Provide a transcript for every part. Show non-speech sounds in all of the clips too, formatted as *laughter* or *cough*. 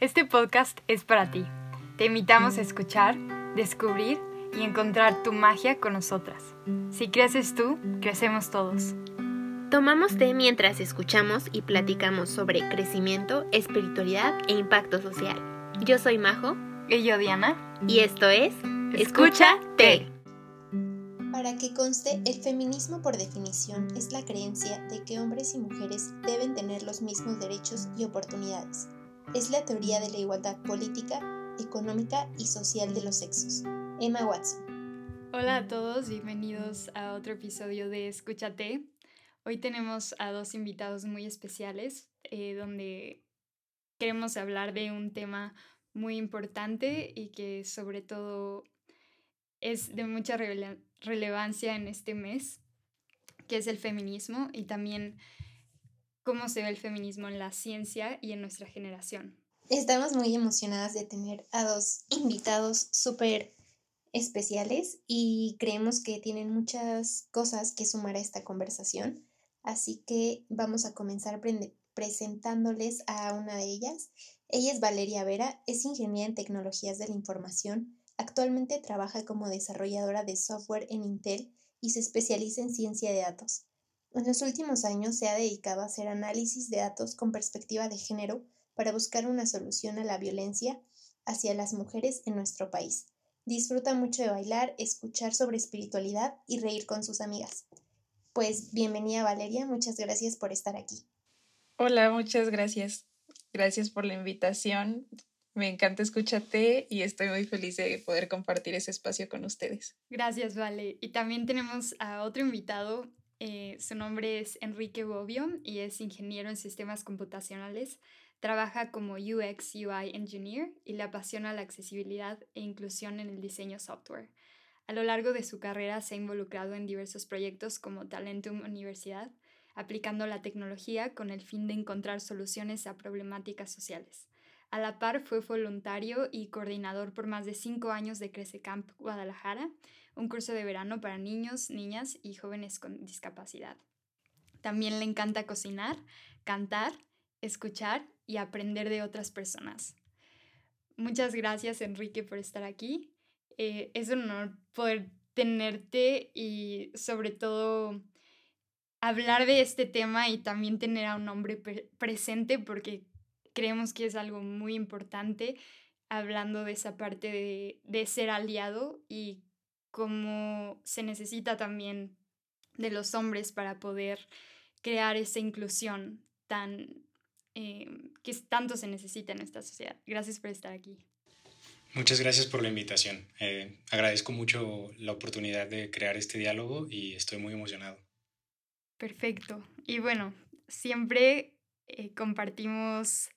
Este podcast es para ti. Te invitamos a escuchar, descubrir y encontrar tu magia con nosotras. Si creces tú, crecemos todos. Tomamos té mientras escuchamos y platicamos sobre crecimiento, espiritualidad e impacto social. Yo soy Majo. Y yo Diana. Y esto es Escucha Té. Para que conste, el feminismo por definición es la creencia de que hombres y mujeres deben tener los mismos derechos y oportunidades. Es la teoría de la igualdad política, económica y social de los sexos. Emma Watson. Hola a todos, bienvenidos a otro episodio de Escúchate. Hoy tenemos a dos invitados muy especiales eh, donde queremos hablar de un tema muy importante y que sobre todo es de mucha relevancia en este mes, que es el feminismo y también cómo se ve el feminismo en la ciencia y en nuestra generación. Estamos muy emocionadas de tener a dos invitados súper especiales y creemos que tienen muchas cosas que sumar a esta conversación. Así que vamos a comenzar presentándoles a una de ellas. Ella es Valeria Vera, es ingeniera en tecnologías de la información. Actualmente trabaja como desarrolladora de software en Intel y se especializa en ciencia de datos. En los últimos años se ha dedicado a hacer análisis de datos con perspectiva de género para buscar una solución a la violencia hacia las mujeres en nuestro país. Disfruta mucho de bailar, escuchar sobre espiritualidad y reír con sus amigas. Pues bienvenida Valeria, muchas gracias por estar aquí. Hola, muchas gracias. Gracias por la invitación. Me encanta escucharte y estoy muy feliz de poder compartir ese espacio con ustedes. Gracias, Vale. Y también tenemos a otro invitado, eh, su nombre es Enrique Bobbio y es ingeniero en sistemas computacionales. Trabaja como UX UI Engineer y le apasiona la accesibilidad e inclusión en el diseño software. A lo largo de su carrera se ha involucrado en diversos proyectos como Talentum Universidad, aplicando la tecnología con el fin de encontrar soluciones a problemáticas sociales. A la par fue voluntario y coordinador por más de cinco años de Crece Camp Guadalajara un curso de verano para niños, niñas y jóvenes con discapacidad. También le encanta cocinar, cantar, escuchar y aprender de otras personas. Muchas gracias Enrique por estar aquí. Eh, es un honor poder tenerte y sobre todo hablar de este tema y también tener a un hombre presente porque creemos que es algo muy importante hablando de esa parte de, de ser aliado y cómo se necesita también de los hombres para poder crear esa inclusión tan eh, que tanto se necesita en esta sociedad. Gracias por estar aquí. Muchas gracias por la invitación. Eh, agradezco mucho la oportunidad de crear este diálogo y estoy muy emocionado. Perfecto. Y bueno, siempre eh, compartimos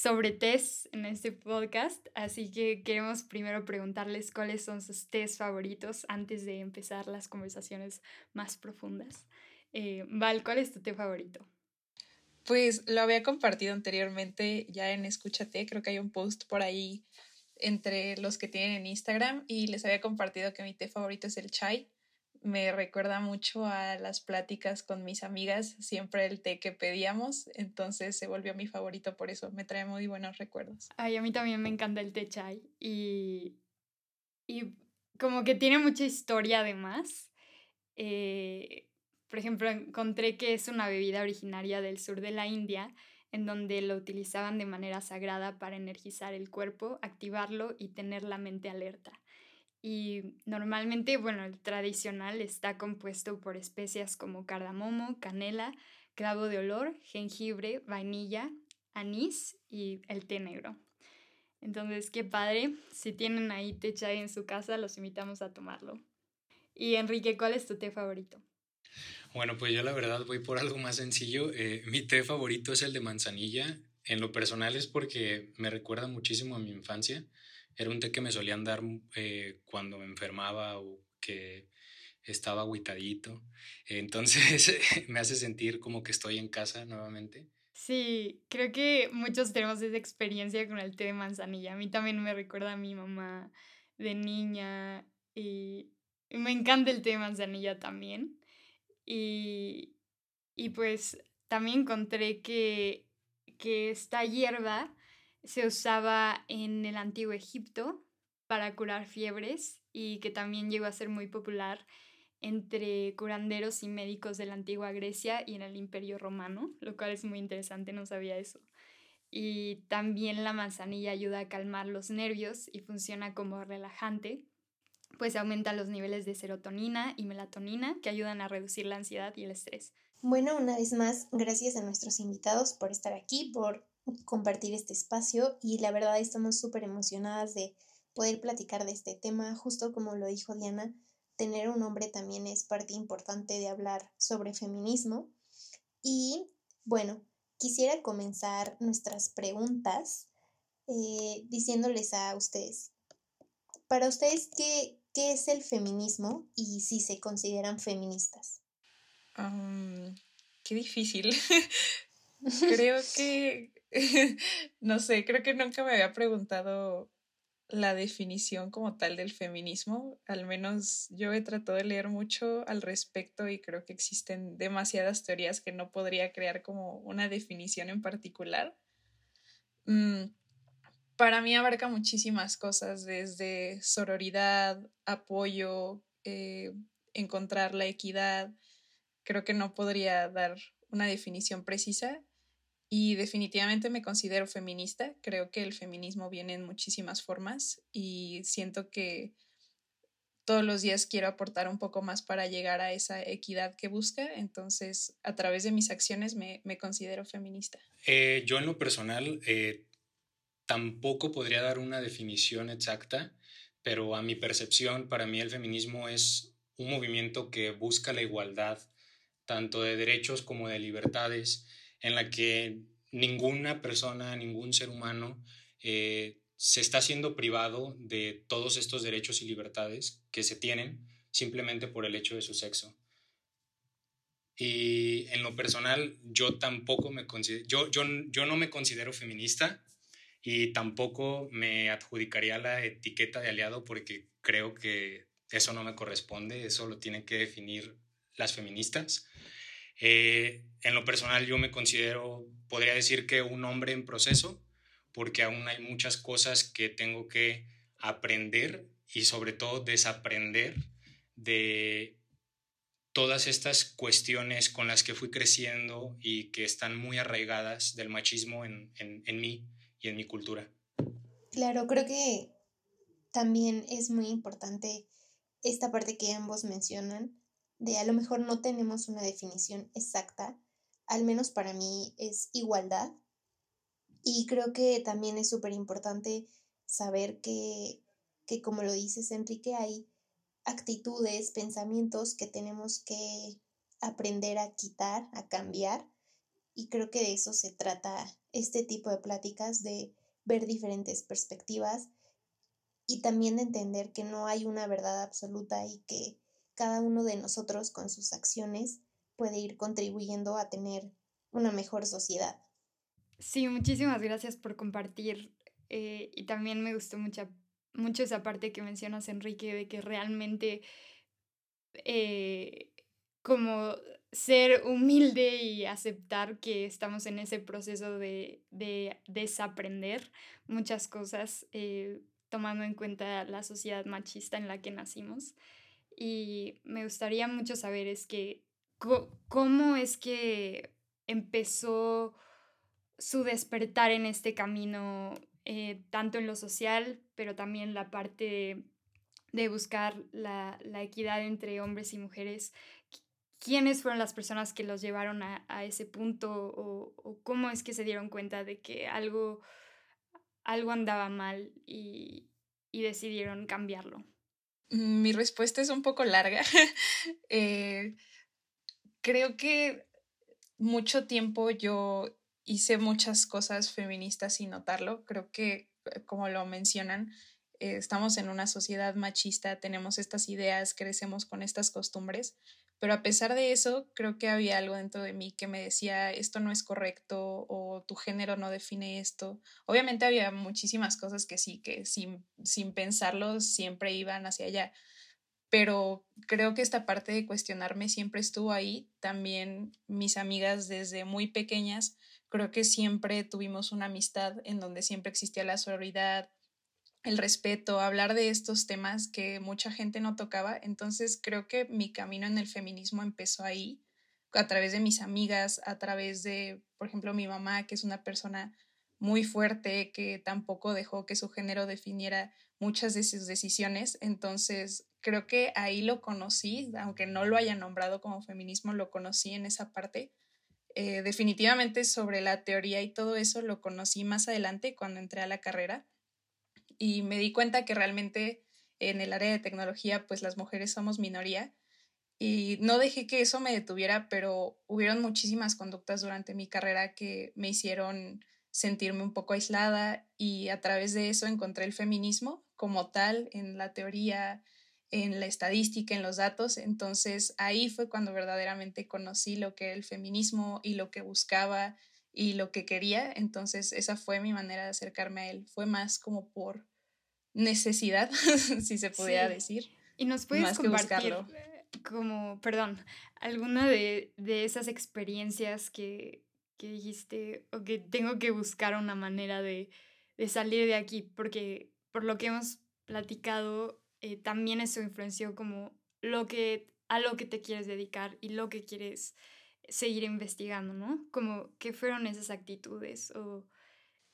sobre test en este podcast, así que queremos primero preguntarles cuáles son sus test favoritos antes de empezar las conversaciones más profundas. Eh, Val, ¿cuál es tu té favorito? Pues lo había compartido anteriormente ya en Escúchate, creo que hay un post por ahí entre los que tienen en Instagram y les había compartido que mi té favorito es el chai me recuerda mucho a las pláticas con mis amigas, siempre el té que pedíamos, entonces se volvió mi favorito por eso, me trae muy buenos recuerdos. Ay, a mí también me encanta el té chai y, y como que tiene mucha historia además. Eh, por ejemplo, encontré que es una bebida originaria del sur de la India, en donde lo utilizaban de manera sagrada para energizar el cuerpo, activarlo y tener la mente alerta y normalmente, bueno, el tradicional está compuesto por especias como cardamomo, canela, clavo de olor, jengibre, vainilla, anís y el té negro. Entonces, qué padre. Si tienen ahí té chai en su casa, los invitamos a tomarlo. Y Enrique, ¿cuál es tu té favorito? Bueno, pues yo la verdad voy por algo más sencillo. Eh, mi té favorito es el de manzanilla. En lo personal es porque me recuerda muchísimo a mi infancia. Era un té que me solían dar eh, cuando me enfermaba o que estaba aguitadito. Entonces *laughs* me hace sentir como que estoy en casa nuevamente. Sí, creo que muchos tenemos esa experiencia con el té de manzanilla. A mí también me recuerda a mi mamá de niña y, me encanta el té de manzanilla también. Y, y pues también encontré que, que esta hierba se usaba en el antiguo Egipto para curar fiebres y que también llegó a ser muy popular entre curanderos y médicos de la antigua Grecia y en el Imperio Romano, lo cual es muy interesante, no sabía eso. Y también la manzanilla ayuda a calmar los nervios y funciona como relajante, pues aumenta los niveles de serotonina y melatonina que ayudan a reducir la ansiedad y el estrés. Bueno, una vez más, gracias a nuestros invitados por estar aquí, por compartir este espacio y la verdad estamos súper emocionadas de poder platicar de este tema, justo como lo dijo Diana, tener un hombre también es parte importante de hablar sobre feminismo. Y bueno, quisiera comenzar nuestras preguntas eh, diciéndoles a ustedes, para ustedes, ¿qué, ¿qué, es el feminismo y si se consideran feministas? qué difícil. *laughs* creo que, *laughs* no sé, creo que nunca me había preguntado la definición como tal del feminismo. Al menos yo he tratado de leer mucho al respecto y creo que existen demasiadas teorías que no podría crear como una definición en particular. Mm, para mí abarca muchísimas cosas, desde sororidad, apoyo, eh, encontrar la equidad. Creo que no podría dar una definición precisa, y definitivamente me considero feminista. Creo que el feminismo viene en muchísimas formas y siento que todos los días quiero aportar un poco más para llegar a esa equidad que busca. Entonces, a través de mis acciones me, considero feminista. Eh, yo en lo personal eh, tampoco podría dar una definición exacta, pero a mi percepción, para mí el feminismo es un movimiento que busca la igualdad, tanto de derechos como de libertades en la que ninguna persona, ningún ser humano eh, se está siendo privado de todos estos derechos y libertades que se tienen simplemente por el hecho de su sexo. Y en lo personal, yo tampoco me considero, yo, yo, yo no me considero feminista y tampoco me adjudicaría la etiqueta de aliado porque creo que eso no me corresponde, eso lo tienen que definir las feministas. Eh, en lo personal yo me considero, podría decir que un hombre en proceso, porque aún hay muchas cosas que tengo que aprender y sobre todo desaprender de todas estas cuestiones con las que fui creciendo y que están muy arraigadas del machismo en, en mí y en mi cultura. Claro, creo que también es muy importante esta parte que ambos mencionan, de a lo mejor no tenemos una definición exacta, al menos para mí es igualdad. Y creo que también es súper importante saber que, que, como lo dices, Enrique, hay actitudes, pensamientos que tenemos que aprender a quitar, a cambiar. Y creo que de eso se trata este tipo de pláticas, de ver diferentes perspectivas y también de entender que no hay una verdad absoluta y que cada uno de nosotros con sus acciones puede ir contribuyendo a tener una mejor sociedad. Sí, muchísimas gracias por compartir eh, y también me gustó mucho, mucho esa parte que mencionas, Enrique, de que realmente eh, como ser humilde y aceptar que estamos en ese proceso de, desaprender muchas cosas, eh, tomando en cuenta la sociedad machista en la que nacimos y me gustaría mucho saber es que cómo es que empezó su despertar en este camino, eh, tanto en lo social, pero también la parte de, buscar la, equidad entre hombres y mujeres. ¿Quiénes fueron las personas que los llevaron a, ese punto o, cómo es que se dieron cuenta de que algo, algo andaba mal y decidieron cambiarlo? Mi respuesta es un poco larga. *laughs* Eh, creo que mucho tiempo yo hice muchas cosas feministas sin notarlo. Creo que, eh, como lo mencionan, eh, estamos en una sociedad machista, tenemos estas ideas, crecemos con estas costumbres, pero a pesar de eso, creo que había algo dentro de mí que me decía, esto no es correcto o tu género no define esto. Obviamente había muchísimas cosas que sí, que sin, sin pensarlo siempre iban hacia allá, pero creo que esta parte de cuestionarme siempre estuvo ahí. También mis amigas desde muy pequeñas creo que siempre tuvimos una amistad en donde siempre existía la sororidad, el respeto, hablar de estos temas que mucha gente no tocaba. Entonces creo que mi camino en el feminismo empezó ahí, a través de mis amigas, a través de, por ejemplo, mi mamá, que es una persona muy fuerte, que tampoco dejó que su género definiera muchas de sus decisiones. Entonces creo que ahí lo conocí, aunque no lo haya nombrado como feminismo, lo conocí en esa parte. Eh, definitivamente sobre la teoría y todo eso lo conocí más adelante cuando entré a la carrera y me di cuenta que realmente en el área de tecnología pues las mujeres somos minoría y no dejé que eso me detuviera, pero hubieron muchísimas conductas durante mi carrera que me hicieron sentirme un poco aislada y a través de eso encontré el feminismo como tal en la teoría, en la estadística, en los datos. Entonces ahí fue cuando verdaderamente conocí lo que era el feminismo y lo que buscaba y lo que quería. Entonces esa fue mi manera de acercarme a él. Fue más como por necesidad, *laughs* si se pudiera decir. Y nos puedes compartir eh, como, perdón, alguna de, esas experiencias que, dijiste o que tengo que buscar una manera de, salir de aquí, porque por lo que hemos platicado, eh, también eso influenció como lo que, a lo que te quieres dedicar y lo que quieres seguir investigando, ¿no? Como, ¿qué fueron esas actitudes o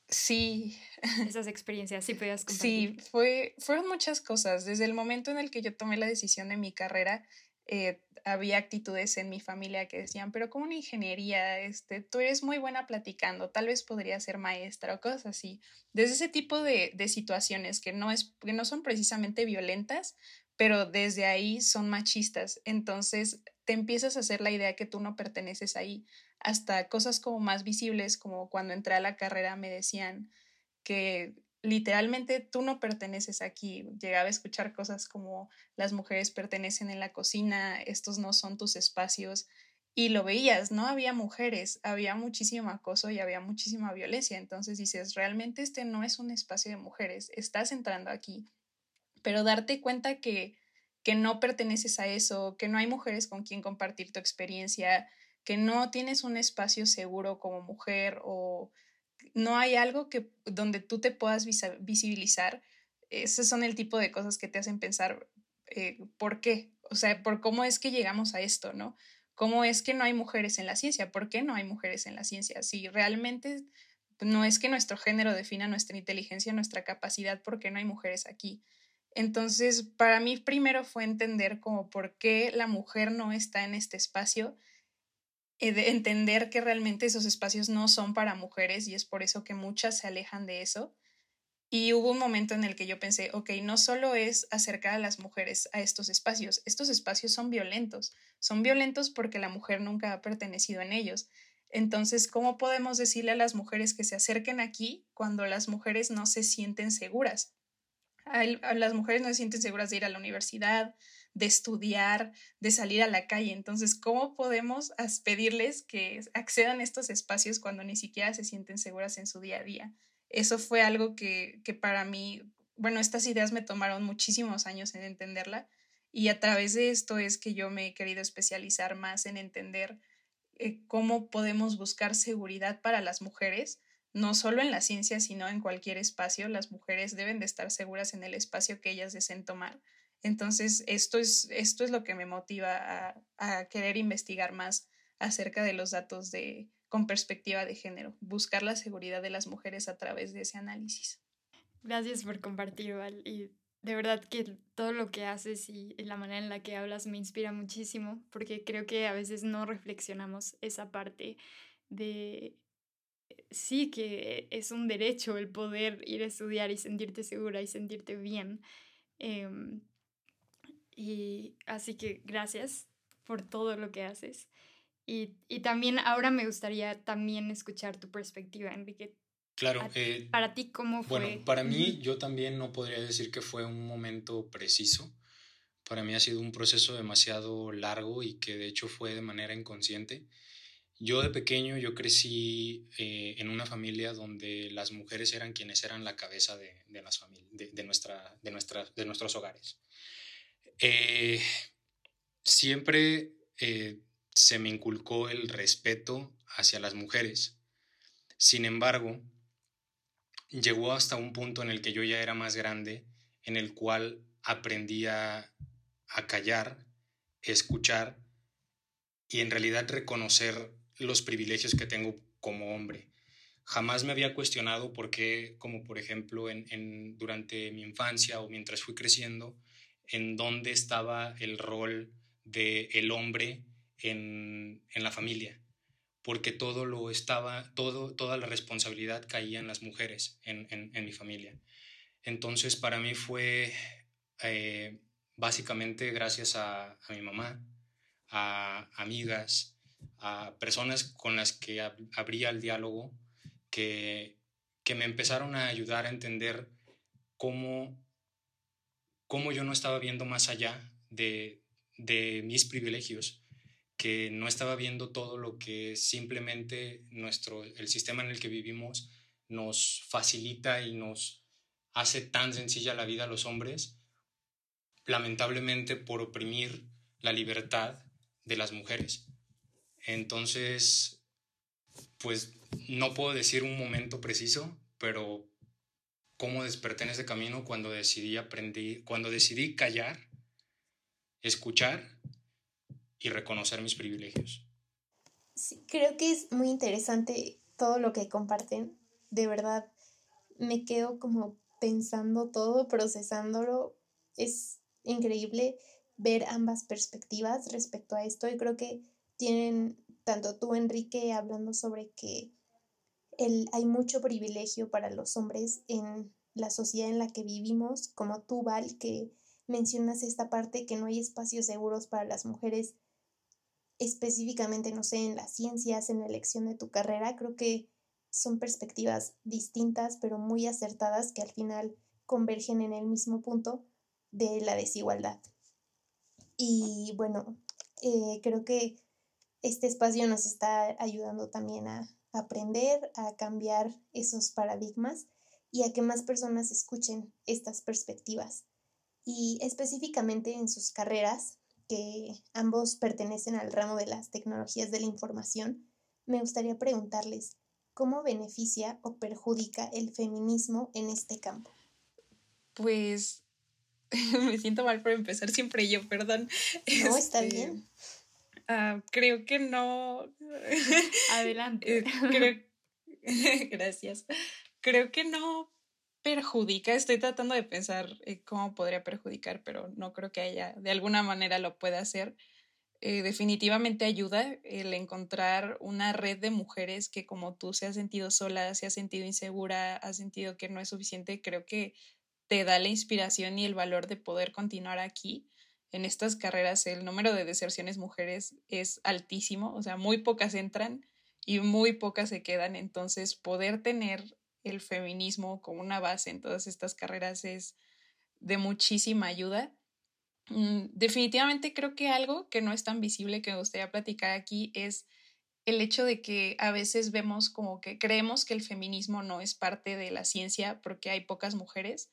Sí. *laughs* Esas experiencias, sí podías compartir. Sí, fue, fueron muchas cosas. Desde el momento en el que yo tomé la decisión de mi carrera, eh, había actitudes en mi familia que decían, pero como una ingeniería, este, tú eres muy buena platicando, tal vez podría ser maestra o cosas así. Desde ese tipo de, de situaciones que no, es, que no son precisamente violentas, pero desde ahí son machistas. Entonces te empiezas a hacer la idea que tú no perteneces ahí hasta cosas como más visibles, como cuando entré a la carrera me decían que literalmente tú no perteneces aquí. Llegaba a escuchar cosas como las mujeres pertenecen en la cocina, estos no son tus espacios. Y lo veías, no había mujeres, había muchísimo acoso y había muchísima violencia. Entonces dices, realmente este no es un espacio de mujeres, estás entrando aquí. Pero darte cuenta que, que no perteneces a eso, que no hay mujeres con quien compartir tu experiencia, que no tienes un espacio seguro como mujer o no hay algo que donde tú te puedas visibilizar, esos son el tipo de cosas que te hacen pensar eh, por qué, o sea, por cómo es que llegamos a esto, ¿no? ¿Cómo es que no hay mujeres en la ciencia? ¿Por qué no hay mujeres en la ciencia? Si realmente no es que nuestro género defina nuestra inteligencia, nuestra capacidad, ¿por qué no hay mujeres aquí? Entonces, para mí primero fue entender como por qué la mujer no está en este espacio de entender que realmente esos espacios no son para mujeres y es por eso que muchas se alejan de eso. Y hubo un momento en el que yo pensé, ok, no solo es acercar a las mujeres a estos espacios, estos espacios son violentos, son violentos porque la mujer nunca ha pertenecido en ellos. Entonces, ¿cómo podemos decirle a las mujeres que se acerquen aquí cuando las mujeres no se sienten seguras? Las mujeres no se sienten seguras de ir a la universidad, de estudiar, de salir a la calle. Entonces, ¿cómo podemos pedirles que accedan a estos espacios cuando ni siquiera se sienten seguras en su día a día? Eso fue algo que, que para mí, bueno, estas ideas me tomaron muchísimos años en entenderla y a través de esto es que yo me he querido especializar más en entender eh, cómo podemos buscar seguridad para las mujeres, no solo en la ciencia, sino en cualquier espacio. Las mujeres deben de estar seguras en el espacio que ellas deseen tomar entonces, esto es, esto es lo que me motiva a, querer investigar más acerca de los datos de, con perspectiva de género, buscar la seguridad de las mujeres a través de ese análisis. Gracias por compartir, Val. Y de verdad que todo lo que haces y la manera en la que hablas me inspira muchísimo, porque creo que a veces no reflexionamos esa parte de, sí, que es un derecho el poder ir a estudiar y sentirte segura y sentirte bien. Em, y así que gracias por todo lo que haces. Y, y también ahora me gustaría también escuchar tu perspectiva, Enrique. Claro. Eh, para ti, ¿cómo fue? Bueno, para mí yo también no podría decir que fue un momento preciso. Para mí ha sido un proceso demasiado largo y que de hecho fue de manera inconsciente. Yo de pequeño, yo crecí eh, en una familia donde las mujeres eran quienes eran la cabeza de, de las de, de, nuestra, de, nuestra, de nuestros hogares. Eh, siempre eh, se me inculcó el respeto hacia las mujeres Sin embargo, llegó hasta un punto en el que yo ya era más grande, en el cual aprendí a, callar, escuchar y en realidad reconocer los privilegios que tengo como hombre. Jamás me había cuestionado por qué, como por ejemplo en, durante mi infancia o mientras fui creciendo, en dónde estaba el rol del el hombre en, en, la familia, porque todo lo estaba, todo, toda la responsabilidad caía en las mujeres en, en, mi familia. Entonces para mí fue eh, básicamente gracias a, mi mamá, a amigas, a personas con las que abría el diálogo, que, que me empezaron a ayudar a entender cómo, cómo yo no estaba viendo más allá de, de mis privilegios, que no estaba viendo todo lo que simplemente nuestro, el sistema en el que vivimos nos facilita y nos hace tan sencilla la vida a los hombres, lamentablemente por oprimir la libertad de las mujeres. Entonces, pues no puedo decir un momento preciso, pero cómo desperté en ese camino cuando decidí aprendí, cuando decidí callar, escuchar y reconocer mis privilegios. Sí, creo que es muy interesante todo lo que comparten. De verdad, me quedo como pensando todo, procesándolo. Es increíble ver ambas perspectivas respecto a esto y creo que tienen tanto tú, Enrique, hablando sobre que el, hay mucho privilegio para los hombres en la sociedad en la que vivimos, como tú, Val, que mencionas esta parte que no hay espacios seguros para las mujeres específicamente, no sé, en las ciencias, en la elección de tu carrera, creo que son perspectivas distintas, pero muy acertadas, que al final convergen en el mismo punto de la desigualdad. Y bueno, eh, creo que este espacio nos está ayudando también a aprender, a cambiar esos paradigmas y a que más personas escuchen estas perspectivas. Y específicamente en sus carreras, que ambos pertenecen al ramo de las tecnologías de la información, me gustaría preguntarles cómo beneficia o perjudica el feminismo en este campo. Pues *laughs* me siento mal por empezar siempre yo, perdón. No, está este, bien. Ah, creo que no. *laughs* Adelante. Eh, *laughs* gracias. Creo que no perjudica. Estoy tratando de pensar eh, cómo podría perjudicar, pero no creo que haya, de alguna manera lo pueda hacer. Eh, definitivamente ayuda el encontrar una red de mujeres que como tú se ha sentido sola, se ha sentido insegura, ha sentido que no es suficiente, creo que te da la inspiración y el valor de poder continuar aquí. En estas carreras el número de deserciones mujeres es altísimo, o sea, muy pocas entran y muy pocas se quedan, entonces poder tener el feminismo como una base en todas estas carreras es de muchísima ayuda. Mm, definitivamente creo que algo que no es tan visible que me gustaría platicar aquí es el hecho de que a veces vemos como que creemos que el feminismo no es parte de la ciencia porque hay pocas mujeres,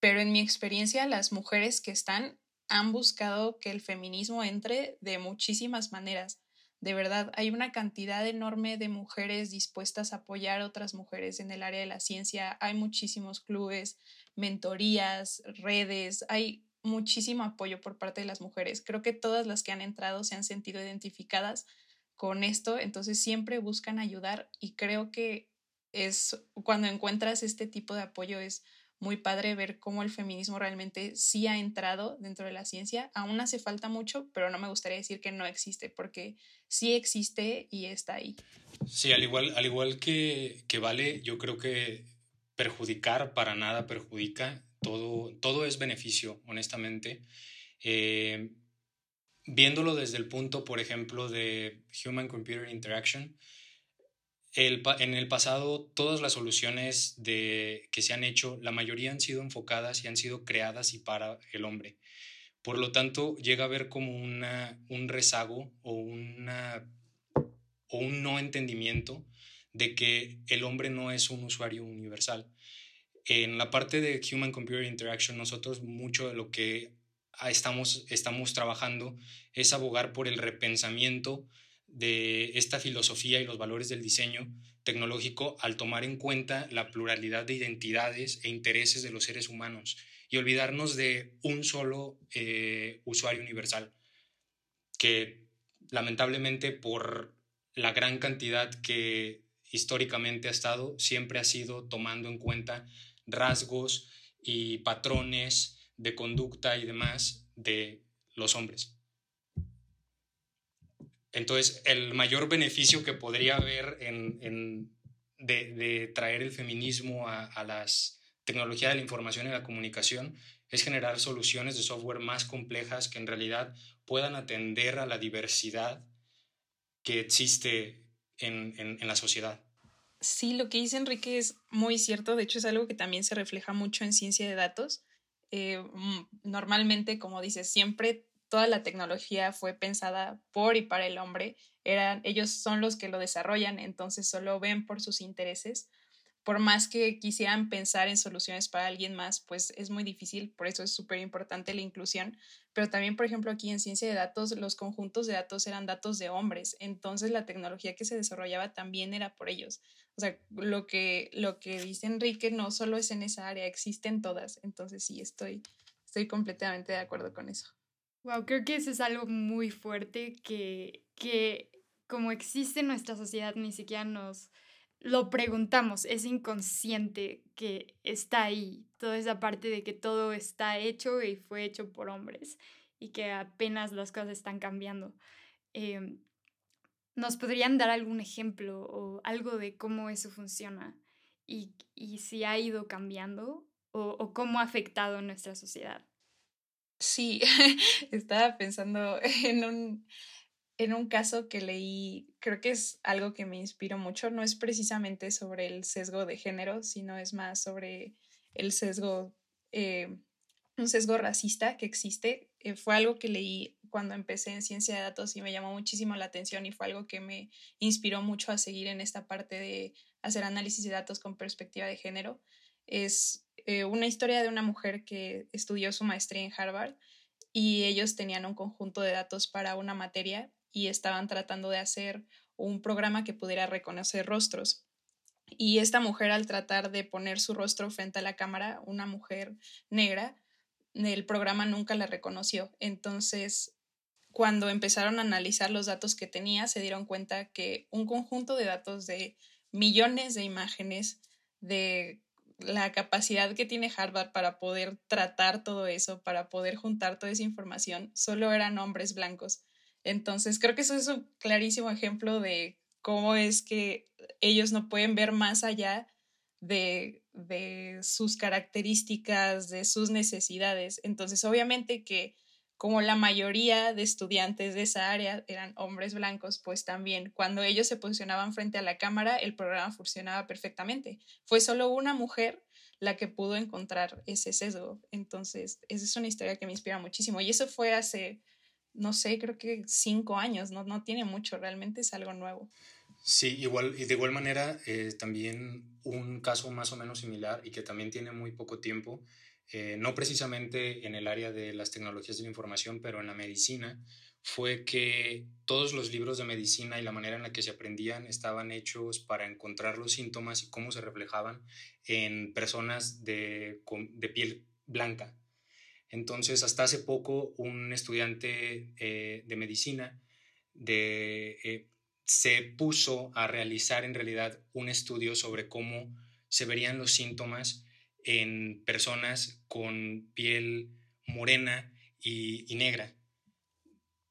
pero en mi experiencia las mujeres que están han buscado que el feminismo entre de muchísimas maneras. De verdad, hay una cantidad enorme de mujeres dispuestas a apoyar a otras mujeres en el área de la ciencia. Hay muchísimos clubes, mentorías, redes, hay muchísimo apoyo por parte de las mujeres. Creo que todas las que han entrado se han sentido identificadas con esto, entonces siempre buscan ayudar y creo que es cuando encuentras este tipo de apoyo es muy padre ver cómo el feminismo realmente sí ha entrado dentro de la ciencia. Aún hace falta mucho, pero no me gustaría decir que no existe, porque sí existe y está ahí. Sí, al igual, al igual que, que Vale, yo creo que perjudicar para nada perjudica, todo, todo es beneficio, honestamente. Eh, viéndolo desde el punto, por ejemplo, de Human Computer Interaction, en el pasado todas las soluciones que se han hecho, la mayoría han sido enfocadas y han sido creadas y para el hombre. Por lo tanto, llega a haber como un rezago o, un no entendimiento de que el hombre no es un usuario universal. En la parte de Human Computer Interaction, nosotros mucho de lo que estamos, estamos trabajando es abogar por el repensamiento de esta filosofía y los valores del diseño tecnológico al tomar en cuenta la pluralidad de identidades e intereses de los seres humanos y olvidarnos de un solo eh, usuario universal, que lamentablemente por la gran cantidad que históricamente ha estado, siempre ha sido tomando en cuenta rasgos y patrones de conducta y demás de los hombres. Entonces, el mayor beneficio que podría haber de, traer el feminismo a, a las tecnologías de la información y la comunicación es generar soluciones de software más complejas que en realidad puedan atender a la diversidad que existe en, en, la sociedad. Sí, lo que dice Enrique es muy cierto. De hecho, es algo que también se refleja mucho en ciencia de datos. Eh, mm, normalmente, como dices, siempre toda la tecnología fue pensada por y para el hombre. Eran, ellos son los que lo desarrollan, entonces solo ven por sus intereses. Por más que quisieran pensar en soluciones para alguien más, pues es muy difícil, por eso es súper importante la inclusión. Pero también, por ejemplo, aquí en ciencia de datos, los conjuntos de datos eran datos de hombres, entonces la tecnología que se desarrollaba también era por ellos. O sea, lo que, lo que dice Enrique no solo es en esa área, existen todas. Entonces sí, estoy, estoy completamente de acuerdo con eso. Wow, creo que eso es algo muy fuerte que, que como existe en nuestra sociedad ni siquiera nos lo preguntamos, es inconsciente que está ahí, toda esa parte de que todo está hecho y fue hecho por hombres y que apenas las cosas están cambiando. Em, ¿Nos podrían dar algún ejemplo o algo de cómo eso funciona y, y si ha ido cambiando o, o cómo ha afectado nuestra sociedad? Sí, *laughs* estaba pensando en un, en un caso que leí, creo que es algo que me inspiró mucho, no es precisamente sobre el sesgo de género, sino es más sobre el sesgo, eh, un sesgo racista que existe. Eh, fue algo que leí cuando empecé en ciencia de datos y me llamó muchísimo la atención y fue algo que me inspiró mucho a seguir en esta parte de hacer análisis de datos con perspectiva de género. Es eh, una historia de una mujer que estudió su maestría en Harvard y ellos tenían un conjunto de datos para una materia y estaban tratando de hacer un programa que pudiera reconocer rostros. Y esta mujer al tratar de poner su rostro frente a la cámara, una mujer negra, el programa nunca la reconoció. Entonces, cuando empezaron a analizar los datos que tenía, se dieron cuenta que un conjunto de datos de millones de imágenes de la capacidad que tiene Harvard para poder tratar todo eso, para poder juntar toda esa información, solo eran hombres blancos. Entonces, creo que eso es un clarísimo ejemplo de cómo es que ellos no pueden ver más allá de, de sus características, de sus necesidades. Entonces, obviamente que como la mayoría de estudiantes de esa área eran hombres blancos, pues también cuando ellos se posicionaban frente a la cámara, el programa funcionaba perfectamente. Fue solo una mujer la que pudo encontrar ese sesgo. Entonces, esa es una historia que me inspira muchísimo. Y eso fue hace, no sé, creo que cinco años, no, no tiene mucho, realmente es algo nuevo. Sí, igual, y de igual manera, eh, también un caso más o menos similar y que también tiene muy poco tiempo eh, no precisamente en el área de las tecnologías de la información, pero en la medicina, fue que todos los libros de medicina y la manera en la que se aprendían estaban hechos para encontrar los síntomas y cómo se reflejaban en personas de, piel blanca. Entonces, hasta hace poco, un estudiante eh, de medicina eh, se puso a realizar en realidad un estudio sobre cómo se verían los síntomas en personas con piel morena y, negra.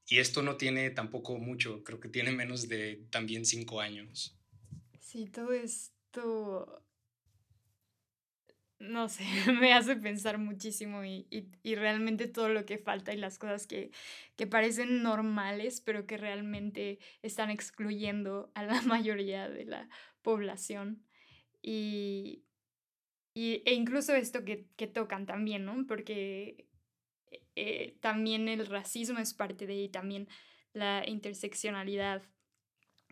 Y esto no tiene tampoco mucho, creo que tiene menos de también cinco años. Sí, todo esto, no sé, *laughs* me hace pensar muchísimo y, realmente todo lo que falta y las cosas que, que, parecen normales, pero que realmente están excluyendo a la *laughs* mayoría de la población. Y, y, e incluso esto que, que tocan también, ¿no? Porque eh, también el racismo es parte de y también la interseccionalidad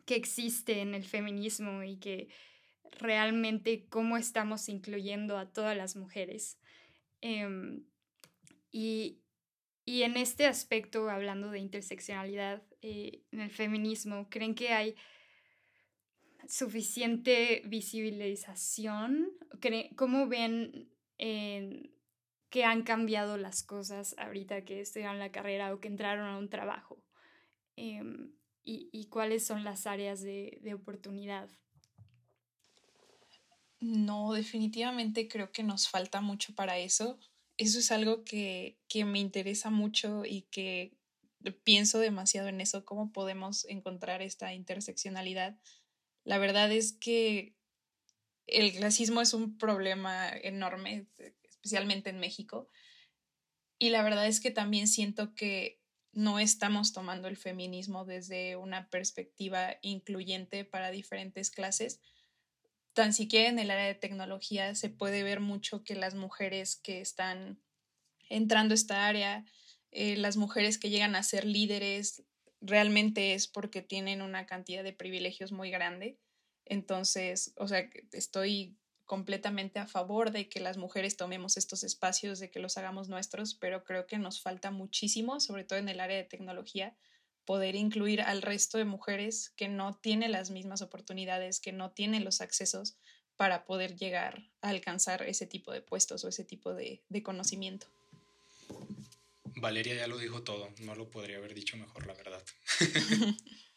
que existe en el feminismo y que realmente cómo estamos incluyendo a todas las mujeres. Em, y, y en este aspecto, hablando de interseccionalidad eh, en el feminismo, ¿creen que hay suficiente visibilización? ¿Cómo ven que han cambiado las cosas ahorita que estudian la carrera o que entraron a un trabajo? Em, y, cuáles son las áreas de, de oportunidad? No, definitivamente creo que nos falta mucho para eso eso es algo que, me interesa mucho y que pienso demasiado en eso, cómo podemos encontrar esta interseccionalidad. La verdad es que el clasismo es un problema enorme, especialmente en México. Y la verdad es que también siento que no estamos tomando el feminismo desde una perspectiva incluyente para diferentes clases, tan siquiera en el área de tecnología se puede ver mucho que las mujeres que están entrando a esta área, eh, las mujeres que llegan a ser líderes, realmente es porque tienen una cantidad de privilegios muy grande. Entonces, o sea, estoy completamente a favor de que las mujeres tomemos estos espacios, de que los hagamos nuestros, pero creo que nos falta muchísimo, sobre todo en el área de tecnología, poder incluir al resto de mujeres que no tienen las mismas oportunidades, que no tienen los accesos para poder llegar a alcanzar ese tipo de puestos o ese tipo de, conocimiento. Valeria ya lo dijo todo, no lo podría haber dicho mejor, la verdad. *laughs* *laughs*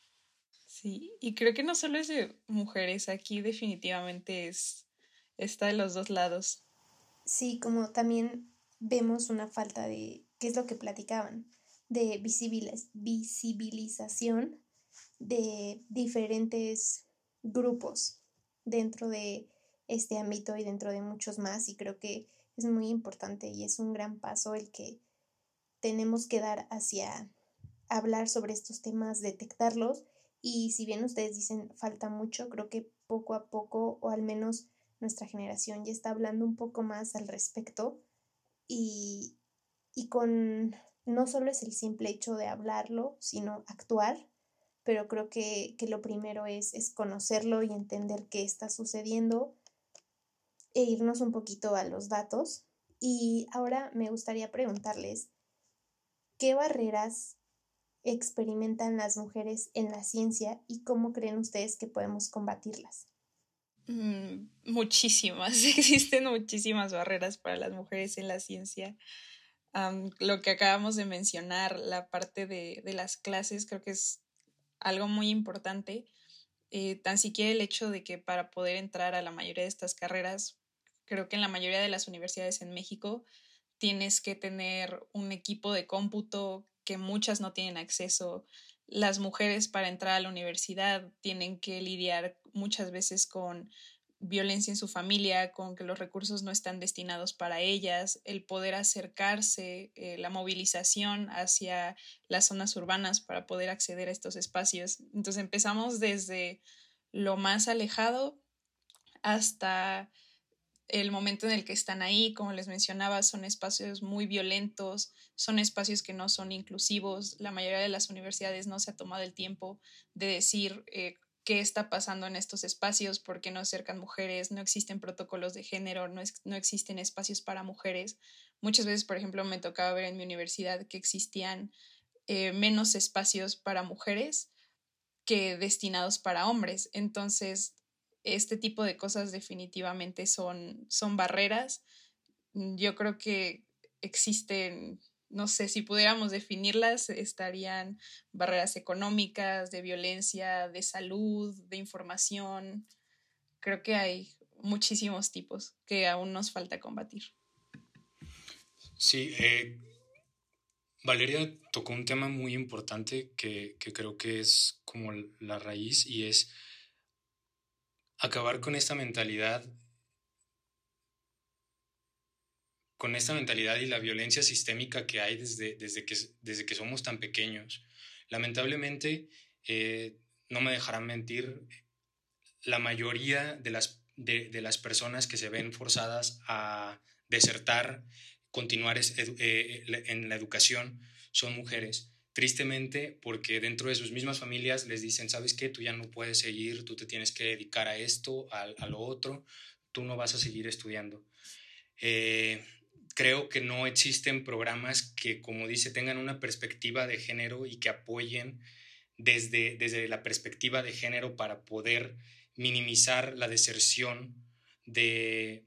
sí, y creo que no solo es de mujeres, aquí definitivamente es, está de los dos lados. Sí, como también vemos una falta de, ¿qué es lo que platicaban? de visibilización de diferentes grupos dentro de este ámbito y dentro de muchos más y creo que es muy importante y es un gran paso el que tenemos que dar hacia hablar sobre estos temas, detectarlos y si bien ustedes dicen falta mucho, creo que poco a poco o al menos nuestra generación ya está hablando un poco más al respecto y, y con no solo es el simple hecho de hablarlo, sino actuar, pero creo que, lo primero es, es conocerlo y entender qué está sucediendo e irnos un poquito a los datos. Y ahora me gustaría preguntarles, ¿qué barreras experimentan las mujeres en la ciencia y cómo creen ustedes que podemos combatirlas? Mm, muchísimas, *laughs* existen muchísimas barreras para las mujeres en la ciencia lo que acabamos de mencionar, la parte de, las clases, creo que es algo muy importante. Eh, tan siquiera el hecho de que para poder entrar a la mayoría de estas carreras, creo que en la mayoría de las universidades en México tienes que tener un equipo de cómputo que muchas no tienen acceso. Las mujeres para entrar a la universidad tienen que lidiar muchas veces con violencia en su familia, con que los recursos no están destinados para ellas, el poder acercarse, eh, la movilización hacia las zonas urbanas para poder acceder a estos espacios. Entonces empezamos desde lo más alejado hasta el momento en el que están ahí, como les mencionaba, son espacios muy violentos, son espacios que no son inclusivos. La mayoría de las universidades no se ha tomado el tiempo de decir eh, qué está pasando en estos espacios, por qué no acercan mujeres, no existen protocolos de género, no, no existen espacios para mujeres. Muchas veces, por ejemplo, me tocaba ver en mi universidad que existían eh, menos espacios para mujeres que destinados para hombres. Entonces, este tipo de cosas definitivamente son, son barreras. Yo creo que existen no sé, si pudiéramos definirlas, estarían barreras económicas, de violencia, de salud, de información. Creo que hay muchísimos tipos que aún nos falta combatir. Sí, eh, Valeria tocó un tema muy importante que, que creo que es como la raíz y es acabar con esta mentalidad con esta mentalidad y la violencia sistémica que hay desde, desde, que, desde que somos tan pequeños. Lamentablemente, eh, no me dejarán mentir, la mayoría de las, de, las personas que se ven forzadas a desertar, continuar eh, en la educación, son mujeres. Tristemente, porque dentro de sus mismas familias les dicen, ¿sabes qué? Tú ya no puedes seguir, tú te tienes que dedicar a esto, a, lo otro, tú no vas a seguir estudiando. Eh, creo que no existen programas que, como dice, tengan una perspectiva de género y que apoyen desde, desde la perspectiva de género para poder minimizar la deserción de,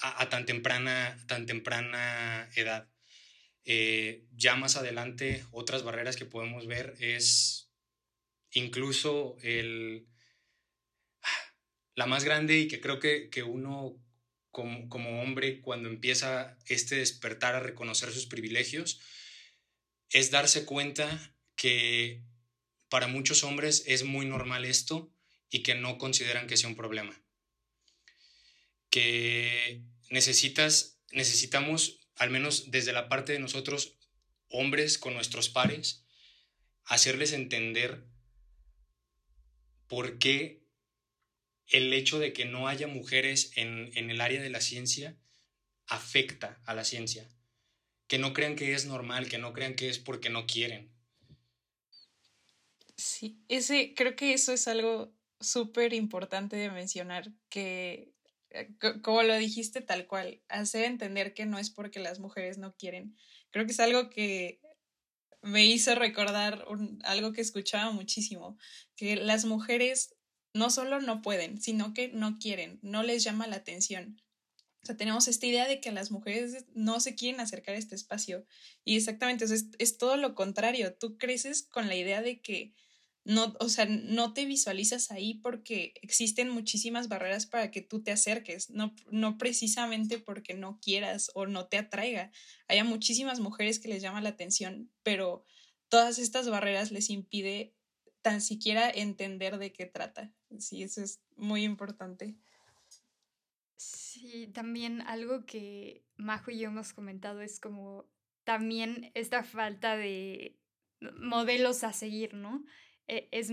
a, tan, temprana, tan temprana edad. Eh, ya más adelante, otras barreras que podemos ver es incluso el, la más grande y que creo que, que uno como, como, hombre cuando empieza este despertar a reconocer sus privilegios es darse cuenta que para muchos hombres es muy normal esto y que no consideran que sea un problema. Que necesitas, necesitamos, al menos desde la parte de nosotros, hombres con nuestros pares, hacerles entender por qué el hecho de que no haya mujeres en, en el área de la ciencia afecta a la ciencia. Que no crean que es normal, que no crean que es porque no quieren. Sí, ese, creo que eso es algo súper importante de mencionar, que como lo dijiste tal cual, hacer entender que no es porque las mujeres no quieren. Creo que es algo que me hizo recordar algo que escuchaba muchísimo, que las mujeres no solo no pueden, sino que no quieren, no les llama la atención. O sea, tenemos esta idea de que las mujeres no se quieren acercar a este espacio. Y exactamente, es, es todo lo contrario. Tú creces con la idea de que no, o sea, no te visualizas ahí porque existen muchísimas barreras para que tú te acerques, no, no precisamente porque no quieras o no te atraiga. Hay muchísimas mujeres que les llama la atención, pero todas estas barreras les impide tan siquiera entender de qué trata. Sí, eso es muy importante. Sí, también algo que Majo y yo hemos comentado es como también esta falta de modelos a seguir, ¿no? E, es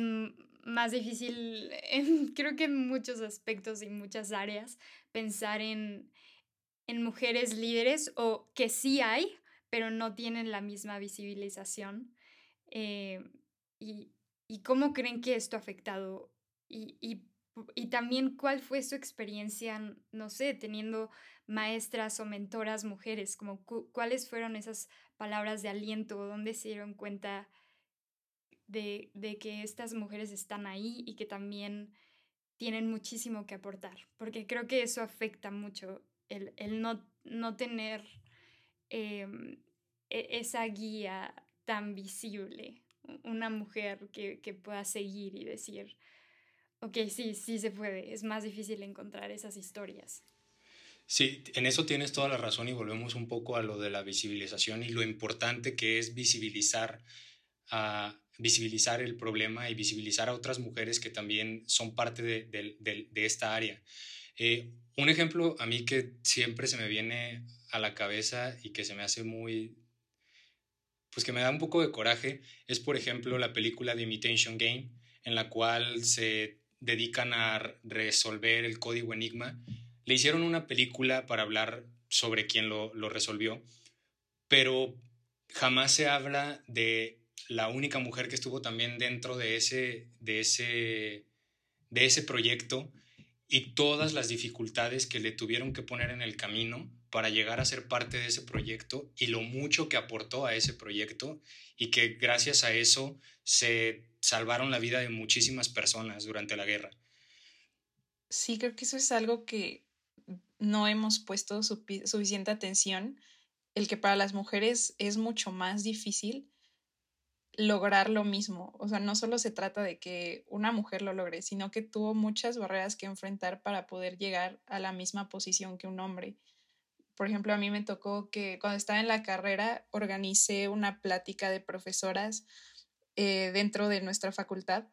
más difícil, en, *laughs* creo que en muchos aspectos y muchas áreas, pensar en, en mujeres líderes o que sí hay, pero no tienen la misma visibilización. Eh, y, y, cómo creen que esto ha afectado? Y, y, y, también cuál fue su experiencia, no sé, teniendo maestras o mentoras mujeres, como cuáles fueron esas palabras de aliento, dónde se dieron cuenta de, de que estas mujeres están ahí y que también tienen muchísimo que aportar, porque creo que eso afecta mucho el, el no, no, tener em, e, esa guía tan visible, una mujer que, que, pueda seguir y decir, ok, sí, sí se puede, es más difícil encontrar esas historias. Sí, en eso tienes toda la razón y volvemos un poco a lo de la visibilización y lo importante que es visibilizar a, visibilizar el problema y visibilizar a otras mujeres que también son parte de, esta área. Eh, un ejemplo a mí que siempre se me viene a la cabeza y que se me hace muy, pues que me da un poco de coraje, es por ejemplo la película de Imitation Game, en la cual se dedican a resolver el código Enigma. Le hicieron una película para hablar sobre quién lo, lo resolvió, pero jamás se habla de la única mujer que estuvo también dentro de ese, de ese, de ese proyecto y todas las dificultades que le tuvieron que poner en el camino para llegar a ser parte de ese proyecto y lo mucho que aportó a ese proyecto y que gracias a eso se salvaron la vida de muchísimas personas durante la guerra. Sí, creo que eso es algo que no hemos puesto suficiente atención, el que para las mujeres es mucho más difícil lograr lo mismo. O sea, no solo se trata de que una mujer lo logre, sino que tuvo muchas barreras que enfrentar para poder llegar a la misma posición que un hombre. Por ejemplo, a mí me tocó que cuando estaba en la carrera organicé una plática de profesoras eh, dentro de nuestra facultad,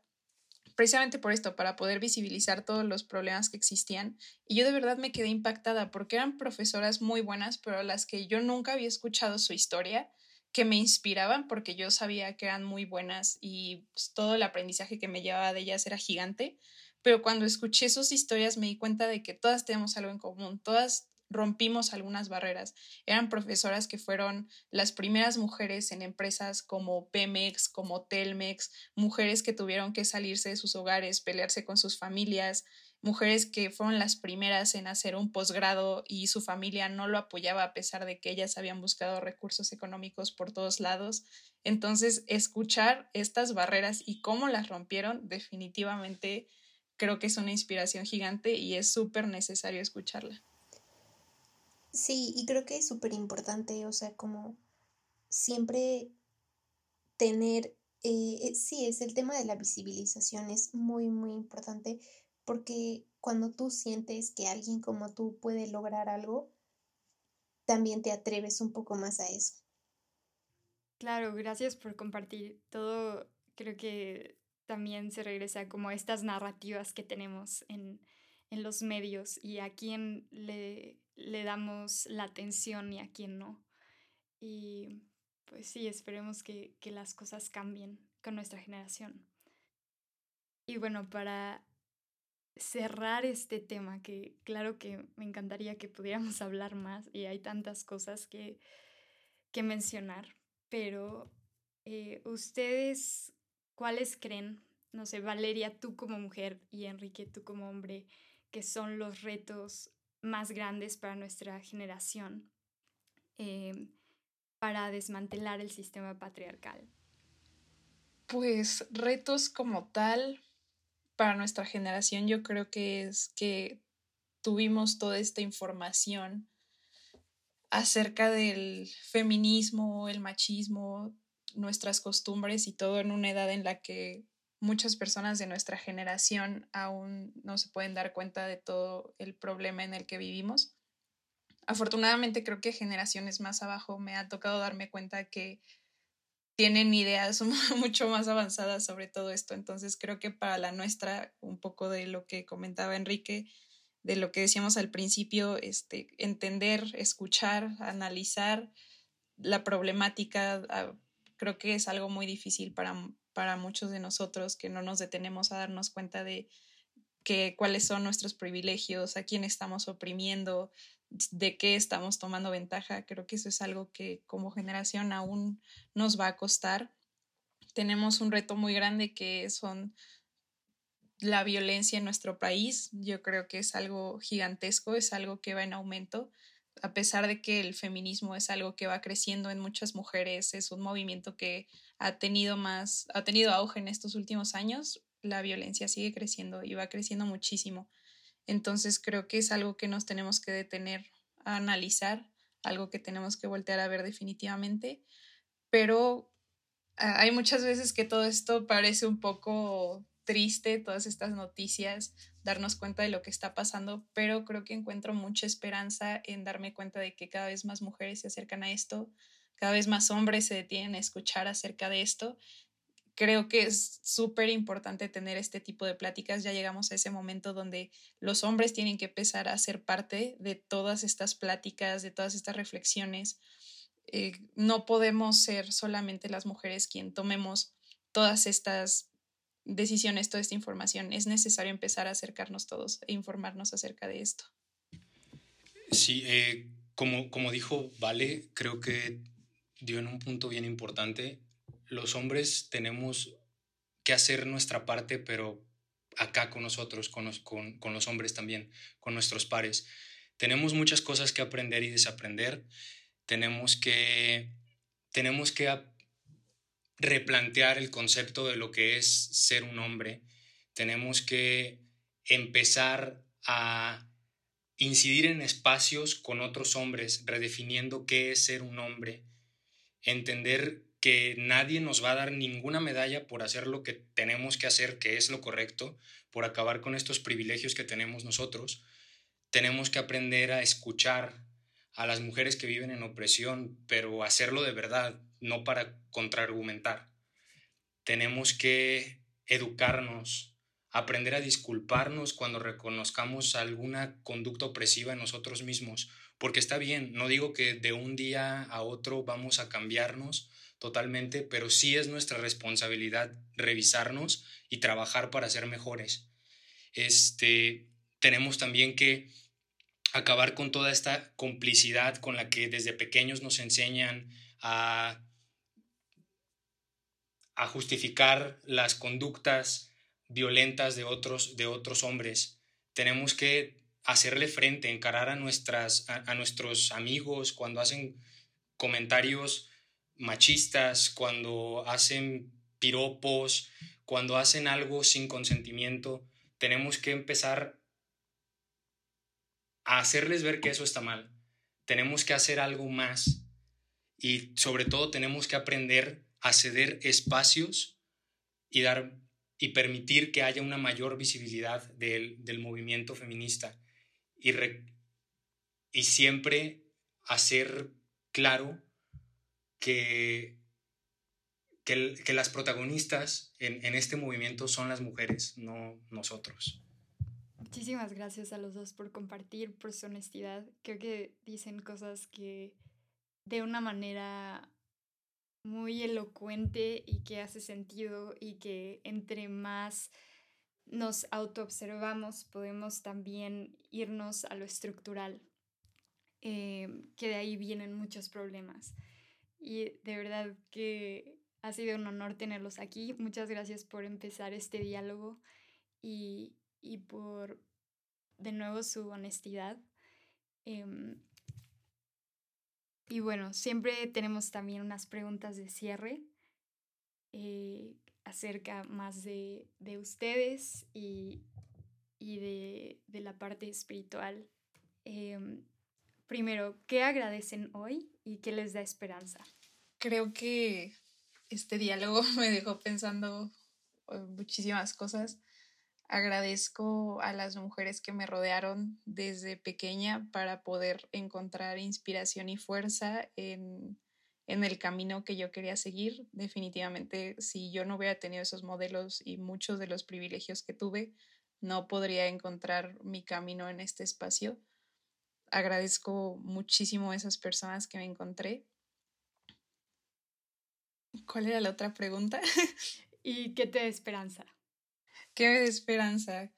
precisamente por esto, para poder visibilizar todos los problemas que existían. Y yo de verdad me quedé impactada porque eran profesoras muy buenas, pero las que yo nunca había escuchado su historia que me inspiraban porque yo sabía que eran muy buenas y pues, todo el aprendizaje que me llevaba de ellas era gigante, pero cuando escuché sus historias me di cuenta de que todas tenemos algo en común, todas rompimos algunas barreras. Eran profesoras que fueron las primeras mujeres en empresas como Pemex, como Telmex, mujeres que tuvieron que salirse de sus hogares, pelearse con sus familias, mujeres que fueron las primeras en hacer un posgrado y su familia no lo apoyaba a pesar de que ellas habían buscado recursos económicos por todos lados. Entonces, escuchar estas barreras y cómo las rompieron, definitivamente creo que es una inspiración gigante y es súper necesario escucharla. Sí, y creo que es súper importante, o sea, como siempre tener, eh, eh, sí, es el tema de la visibilización, es muy, muy importante porque cuando tú sientes que alguien como tú puede lograr algo, también te atreves un poco más a eso. Claro, gracias por compartir. Todo creo que también se regresa como a estas narrativas que tenemos en, en los medios y a quién le, le damos la atención y a quién no. Y pues sí, esperemos que, que las cosas cambien con nuestra generación. Y bueno, para cerrar este tema, que claro que me encantaría que pudiéramos *laughs* hablar más y hay tantas cosas que, que mencionar, pero eh, ustedes, ¿cuáles creen? No sé, Valeria, tú como mujer y Enrique, tú como hombre, que son los retos más grandes para nuestra generación eh, para desmantelar el sistema patriarcal? Pues retos como tal, para nuestra generación yo creo que es que tuvimos toda esta información acerca del feminismo, el machismo, nuestras costumbres y todo en una edad en la que muchas personas de nuestra generación aún no se pueden dar cuenta de todo el problema en el que vivimos. Afortunadamente creo que generaciones más abajo me ha tocado darme cuenta que tienen ideas *laughs* mucho más avanzadas sobre todo esto. Entonces creo que para la nuestra, un poco de lo que comentaba Enrique, de lo que decíamos al principio, este, entender, escuchar, analizar la problemática, ah, creo que es algo muy difícil para, para muchos de nosotros que no nos detenemos a darnos cuenta de que, cuáles son nuestros privilegios, a quién estamos oprimiendo, de qué estamos tomando ventaja. Creo que eso es algo que como generación aún nos va a costar. Tenemos un reto muy grande que son la violencia en nuestro país. Yo creo que es algo gigantesco, es algo que va en aumento. A pesar de que el feminismo es algo que va creciendo en muchas mujeres, es un movimiento que ha tenido más, ha tenido auge en estos últimos años, la violencia sigue creciendo y va creciendo muchísimo. Entonces creo que es algo que nos tenemos que detener a analizar, algo que tenemos que voltear a ver definitivamente, pero ah, hay muchas veces que todo esto parece un poco triste, todas estas noticias, darnos cuenta de lo que está pasando, pero creo que encuentro mucha esperanza en darme cuenta de que cada vez más mujeres se acercan a esto, cada vez más hombres se detienen a escuchar acerca de esto creo que es súper importante tener este tipo de pláticas. Ya llegamos a ese momento donde los hombres tienen que empezar a ser parte de todas estas pláticas, de todas estas reflexiones. Eh, no podemos ser solamente las mujeres quien tomemos todas estas decisiones, toda esta información. Es necesario empezar a acercarnos todos e informarnos acerca de esto. Sí, eh, como, como dijo Vale, creo que dio en un punto bien importante los hombres tenemos que hacer nuestra parte, pero acá con nosotros, con los, con, los hombres también, con nuestros pares. Tenemos muchas cosas que aprender y desaprender. Tenemos que, tenemos que replantear el concepto de lo que es ser un hombre. Tenemos que empezar a incidir en espacios con otros hombres, redefiniendo qué es ser un hombre, entender que nadie nos va a dar ninguna medalla por hacer lo que tenemos que hacer, que es lo correcto, por acabar con estos privilegios que tenemos nosotros. Tenemos que aprender a escuchar a las mujeres que viven en opresión, pero hacerlo de verdad, no para contraargumentar. Tenemos que educarnos, aprender a disculparnos cuando reconozcamos alguna conducta opresiva en nosotros mismos, porque está bien, no digo que de un día a otro vamos a cambiarnos, totalmente, pero sí es nuestra responsabilidad revisarnos y trabajar para ser mejores. Este, tenemos también que acabar con toda esta complicidad con la que desde pequeños nos enseñan a, justificar las conductas violentas de otros, de otros hombres. tenemos que hacerle frente, encarar a, nuestras, a, nuestros amigos cuando hacen comentarios machistas, cuando hacen piropos, cuando hacen algo sin consentimiento, tenemos que empezar a hacerles ver que eso está mal. Tenemos que hacer algo más y sobre todo tenemos que aprender a ceder espacios y dar y permitir que haya una mayor visibilidad del, del movimiento feminista y, y siempre hacer claro que, que, las protagonistas en, en, este movimiento son las mujeres, no nosotros. Muchísimas gracias a los dos por compartir, por su honestidad. Creo que dicen cosas que de una manera muy elocuente y que hace sentido y que entre más nos autoobservamos podemos también irnos a lo estructural, eh, que de ahí vienen muchos problemas. Y de verdad que ha sido un honor tenerlos aquí. Muchas gracias por empezar este diálogo y, y por de nuevo su honestidad. Em, y bueno, siempre tenemos también unas preguntas de cierre eh, acerca más de, de ustedes y, y de, de, la parte espiritual. Em, primero, ¿qué agradecen hoy y qué les da esperanza? Creo que este diálogo *laughs* me dejó pensando muchísimas cosas. Agradezco a las mujeres que me rodearon desde pequeña para poder encontrar inspiración y fuerza en, en el camino que yo quería seguir. Definitivamente, si yo no hubiera tenido esos modelos y muchos de los privilegios que tuve, no podría encontrar mi camino en este espacio. Agradezco muchísimo a esas personas que me encontré. ¿Cuál era la otra pregunta? *laughs* ¿Y qué te da esperanza? ¿Qué me da esperanza?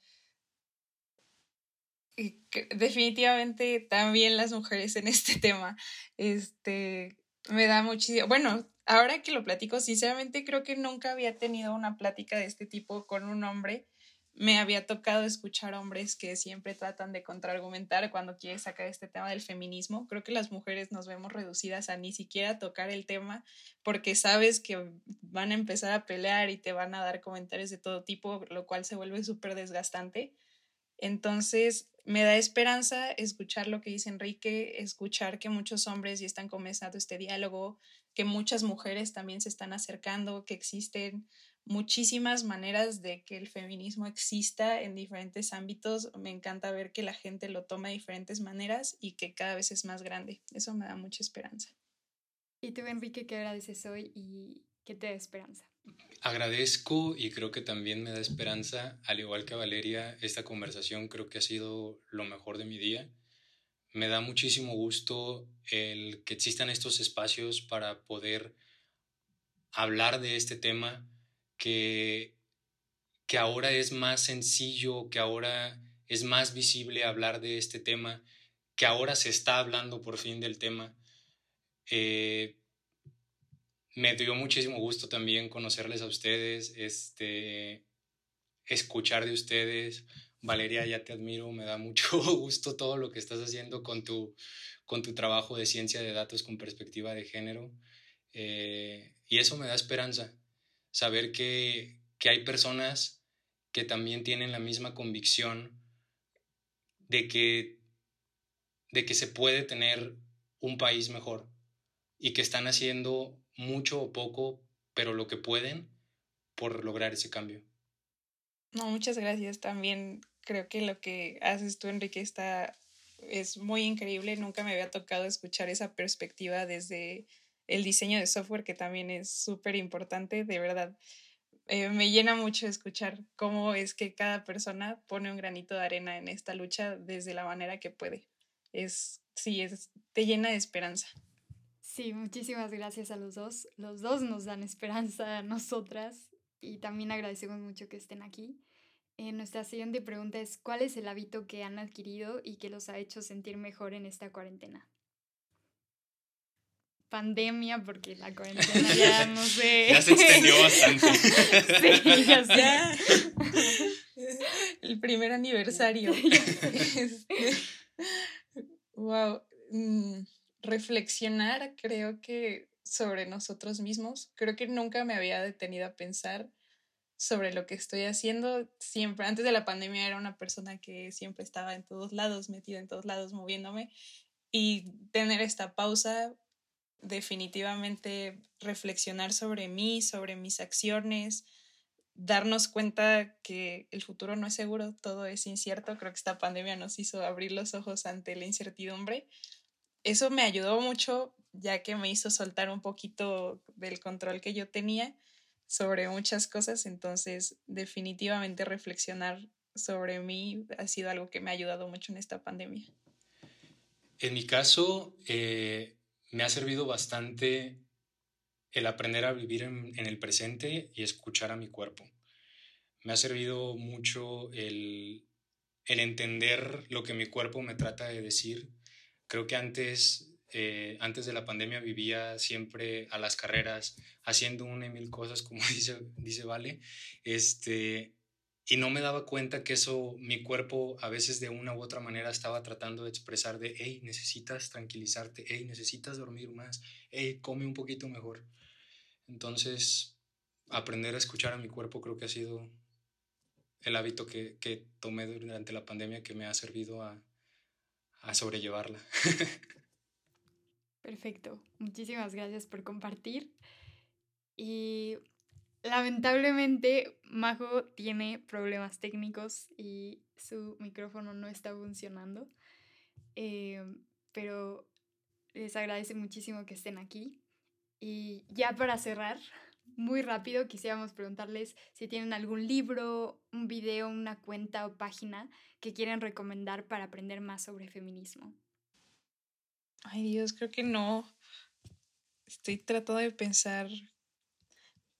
Y definitivamente también las mujeres en este *laughs* tema. Este me da muchísimo. Bueno, ahora que lo platico, sinceramente creo que nunca había tenido una plática de este tipo con un hombre me había tocado escuchar hombres que siempre tratan de contraargumentar cuando quieren sacar este tema del feminismo. Creo que las mujeres nos vemos reducidas a ni siquiera tocar el tema porque sabes que van a empezar a pelear y te van a dar comentarios de todo tipo, lo cual se vuelve súper desgastante. Entonces, me da esperanza escuchar lo que dice Enrique, escuchar que muchos hombres ya están comenzando este diálogo, que muchas mujeres también se están acercando, que existen muchísimas maneras de que el feminismo exista en diferentes ámbitos. Me encanta ver que la gente lo toma de diferentes maneras y que cada vez es más grande. Eso me da mucha esperanza. ¿Y tú, Enrique, qué agradeces hoy y qué te da esperanza? Agradezco y creo que también me da esperanza, al igual que a Valeria, esta conversación creo que ha sido lo mejor de mi día. Me da muchísimo gusto el que existan estos espacios para poder hablar de este tema que, que ahora es más sencillo, que ahora es más visible hablar de este tema, que ahora se está hablando por fin del tema. Eh, me dio muchísimo gusto también conocerles a ustedes, este, escuchar de ustedes. Valeria, ya te admiro, me da mucho *laughs* gusto todo lo que estás haciendo con tu, con tu trabajo de ciencia de datos con perspectiva de género. Eh, y eso me da esperanza, saber que, que hay personas que también tienen la misma convicción de que, de que se puede tener un país mejor y que están haciendo mucho o poco, pero lo que pueden por lograr ese cambio. No, muchas gracias. También creo que lo que haces tú, Enrique, está es muy increíble. Nunca me había tocado escuchar esa perspectiva desde el diseño de software, que también es súper importante, de verdad. Eh, me llena mucho escuchar cómo es que cada persona pone un granito de arena en esta lucha desde la manera que puede. Es, sí, es, te llena de esperanza. Sí, muchísimas gracias a los dos. Los dos nos dan esperanza a nosotras y también agradecemos mucho que estén aquí. Eh, nuestra siguiente pregunta es, ¿cuál es el hábito que han adquirido y que los ha hecho sentir mejor en esta cuarentena? Pandemia, porque la cuarentena *laughs* ya no sé. Ya se extendió bastante. *laughs* sí, ya sé. El primer aniversario. *laughs* wow. Este, mm, reflexionar, creo que sobre nosotros mismos. Creo que nunca me había detenido a pensar sobre lo que estoy haciendo. Siempre, antes de la pandemia era una persona que siempre estaba en todos lados, metida en todos lados, moviéndome. Y tener esta pausa, definitivamente reflexionar sobre mí, sobre mis acciones, darnos cuenta que el futuro no es seguro, todo es incierto. Creo que esta pandemia nos hizo abrir los ojos ante la incertidumbre. Eso me ayudó mucho, ya que me hizo soltar un poquito del control que yo tenía sobre muchas cosas. Entonces, definitivamente reflexionar sobre mí ha sido algo que me ha ayudado mucho en esta pandemia. En mi caso, eh, me ha servido bastante el aprender a vivir en, el presente y escuchar a mi cuerpo. Me ha servido mucho el, entender lo que mi cuerpo me trata de decir. Creo que antes, eh, antes de la pandemia vivía siempre a las carreras, haciendo una y mil cosas, como *laughs* dice, dice Vale, este, y no me daba cuenta que eso, mi cuerpo a veces de una u otra manera estaba tratando de expresar de, hey, necesitas tranquilizarte, hey, necesitas dormir más, hey, come un poquito mejor. Entonces, aprender a escuchar a mi cuerpo creo que ha sido el hábito que, que tomé durante la pandemia que me ha servido a, a sobrellevarla. *laughs* Perfecto. Muchísimas gracias por compartir. Y lamentablemente, Majo tiene problemas técnicos y su micrófono no está funcionando. Eh, pero les agradece muchísimo que estén aquí. Y ya para cerrar, muy rápido, quisiéramos preguntarles si tienen algún libro, un video, una cuenta o página que quieren recomendar para aprender más sobre feminismo. Ay Dios, creo que no. Estoy tratando de pensar.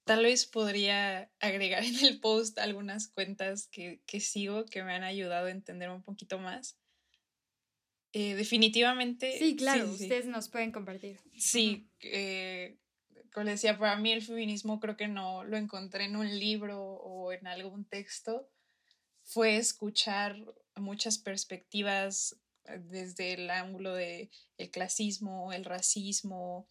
Tal vez podría agregar en el post algunas cuentas que, que sigo que me han ayudado a entender un poquito más. Eh, definitivamente. Sí, claro, ustedes nos pueden compartir. Sí, eh, como decía, para mí el feminismo creo que no lo encontré en un libro o en algún texto. Fue escuchar muchas perspectivas eh, desde el ángulo de el clasismo, el racismo,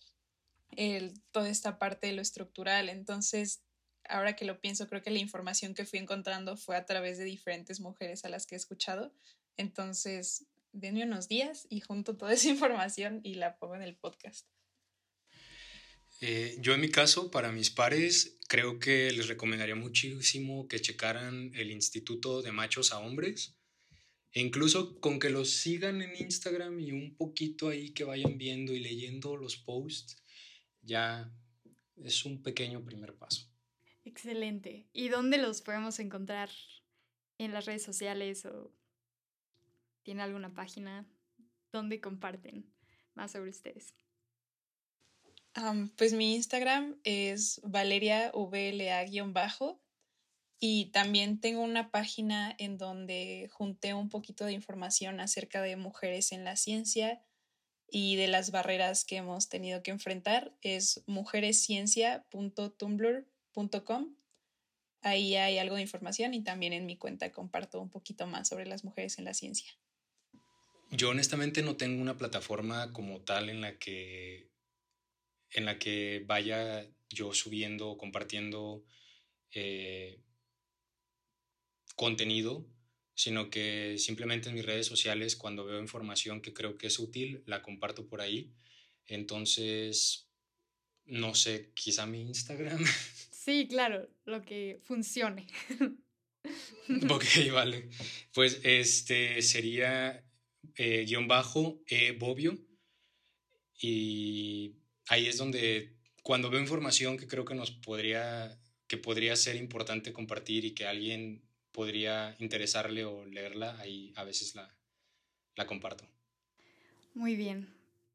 el, toda esta parte de lo estructural. Entonces, ahora que lo pienso, creo que la información que fui encontrando fue a través de diferentes mujeres a las que he escuchado. Entonces, denme unos días y junto toda esa información y la pongo en el podcast. Eh, yo en mi caso, para mis pares, creo que les recomendaría muchísimo que checaran el Instituto de Machos a Hombres. E incluso con que los sigan en Instagram y un poquito ahí que vayan viendo y leyendo los posts, ya es un pequeño primer paso. Excelente. ¿Y dónde los podemos encontrar? ¿En las redes sociales o ¿Tiene alguna página donde comparten más sobre ustedes? pues mi Instagram es valeriavla-bajo y también tengo una página en donde junté un poquito de información acerca de mujeres en la ciencia y de las barreras que hemos tenido que enfrentar. Es mujeresciencia.tumblr.com. Ahí hay algo de información y también en mi cuenta comparto un poquito más sobre las mujeres en la ciencia. Yo honestamente no tengo una plataforma como tal en la que en la que vaya yo subiendo o compartiendo eh, contenido, sino que simplemente en mis redes sociales cuando veo información que creo que es útil, la comparto por ahí. Entonces, no sé, quizá mi Instagram. *laughs* Sí, claro, lo que funcione. *laughs* ok, vale. Pues este sería eh, guion bajo, e Bobio. Y ahí es donde, cuando veo información que creo que nos podría, que podría ser importante compartir y que alguien podría interesarle o leerla, ahí a veces la, la comparto. Muy bien.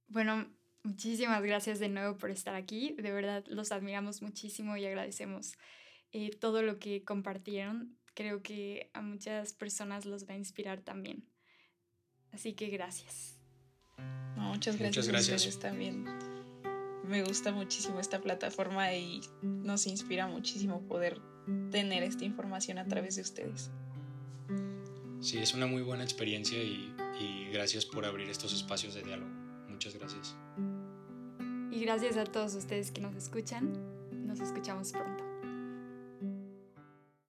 Bueno, muchísimas gracias de nuevo por estar aquí. De verdad, los admiramos muchísimo y agradecemos eh, todo lo que compartieron. Creo que a muchas personas los va a inspirar también. Así que gracias. muchas gracias. Muchas gracias. también. me gusta muchísimo esta plataforma y nos inspira muchísimo poder tener esta información a través de ustedes. Sí, es una muy buena experiencia y, y gracias por abrir estos espacios de diálogo. Muchas gracias. Y gracias a todos ustedes que nos escuchan. Nos escuchamos pronto.